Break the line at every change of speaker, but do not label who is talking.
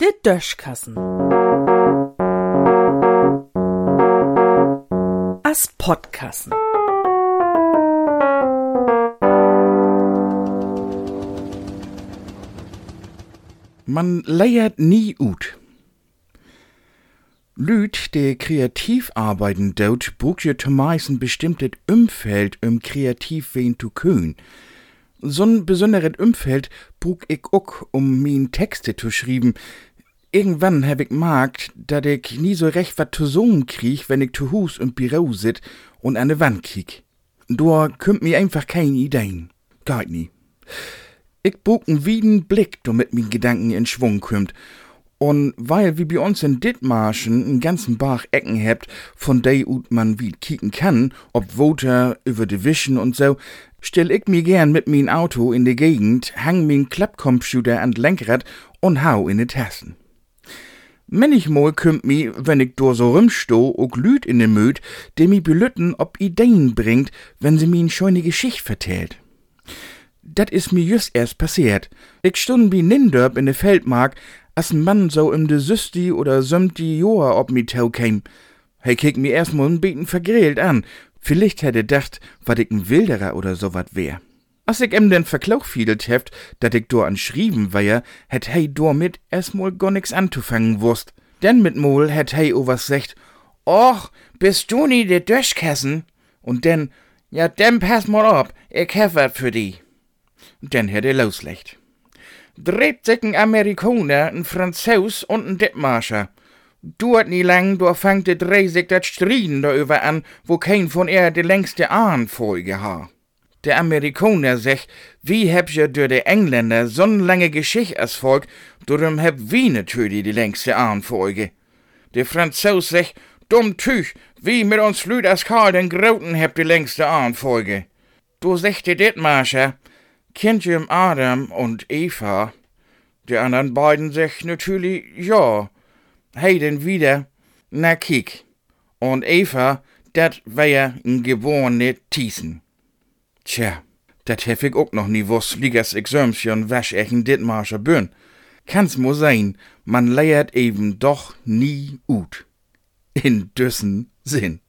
Der Döschkassen. As Podkassen.
Man leiert nie ut. Lüt, die kreativ arbeiten braucht ja zumeist ein bestimmtes Umfeld, um kreativ wen zu können. So'n besonderes Umfeld brauch ich auch, um min Texte zu schreiben. Irgendwann hab ich merkt, dat ich nie so recht wat zu sagen krieg, wenn ich zu Hus im Büro sit und an de Wand kiek. Da kümmt mir einfach keine Ideen. Geht nie. Ich brauch einen wieden Blick, damit min Gedanken in Schwung kümmt. Und weil wie bei uns in Dithmarschen einen ganzen Bach Ecken hebt, von de ut man wie kicken kann, ob Woter, über Wischen und so, stell ich mir gern mit min Auto in de Gegend, hang min Klappcomputer an Lenkrad und hau in de Tassen. Manchmal kümmt mi, wenn ich do so rumsto, ook Lüd in de Möd, de mi belütten, ob Ideen bringt, wenn sie mi scheune Geschicht vertellt. Dat is mir just erst passiert. Ich stund bi Nindörp in de Feldmark, as n Mann so im de Süsti oder sömti Joa ob mi tau käm. He kick mi erstmal n Beten vergrillt an. Vielleicht hätte dacht, wat ich n Wilderer oder so wat wär. As ich em den verklauchfiedelt heft, dat ich do an schrieben war, hätt hei do mit erstmal gar nix anzufangen wusst. Denn mit Mol hätt hei o was secht, Och, bist du nie de Döschkassen? Und denn, ja, denn pass mal ab, ich hef wat für die. Denn hätt er loslecht. Dreht sich ein Amerikaner, ein Franzos und ein Dithmarscher. Duert nie lang, da fangt de drei sich dat Striden da über an, wo kein von er de längste Ahnfolge ha. Der Amerikaner sech, wie heb je durch de Engländer so'n lange Geschicht als Volk, darum heb wie natürlich die längste Ahnfolge. Der Franzos sech, dumm Tüch, wie mit uns Lüd als Karl den Groten heb die längste Ahnfolge. Du sech de Dithmarscher, kennt ihr Adam und Eva? Die anderen beiden sech natürlich ja. Hey denn wieder? Na kick. Und Eva, dat wär ja n geborene Thiessen. Tja, dat hef ich auch noch nie wuss, liegers Exömsion wasch ich in Dithmarscher Bön. Kann's mo sein, man leiert eben doch nie ut. In düssen Sinn.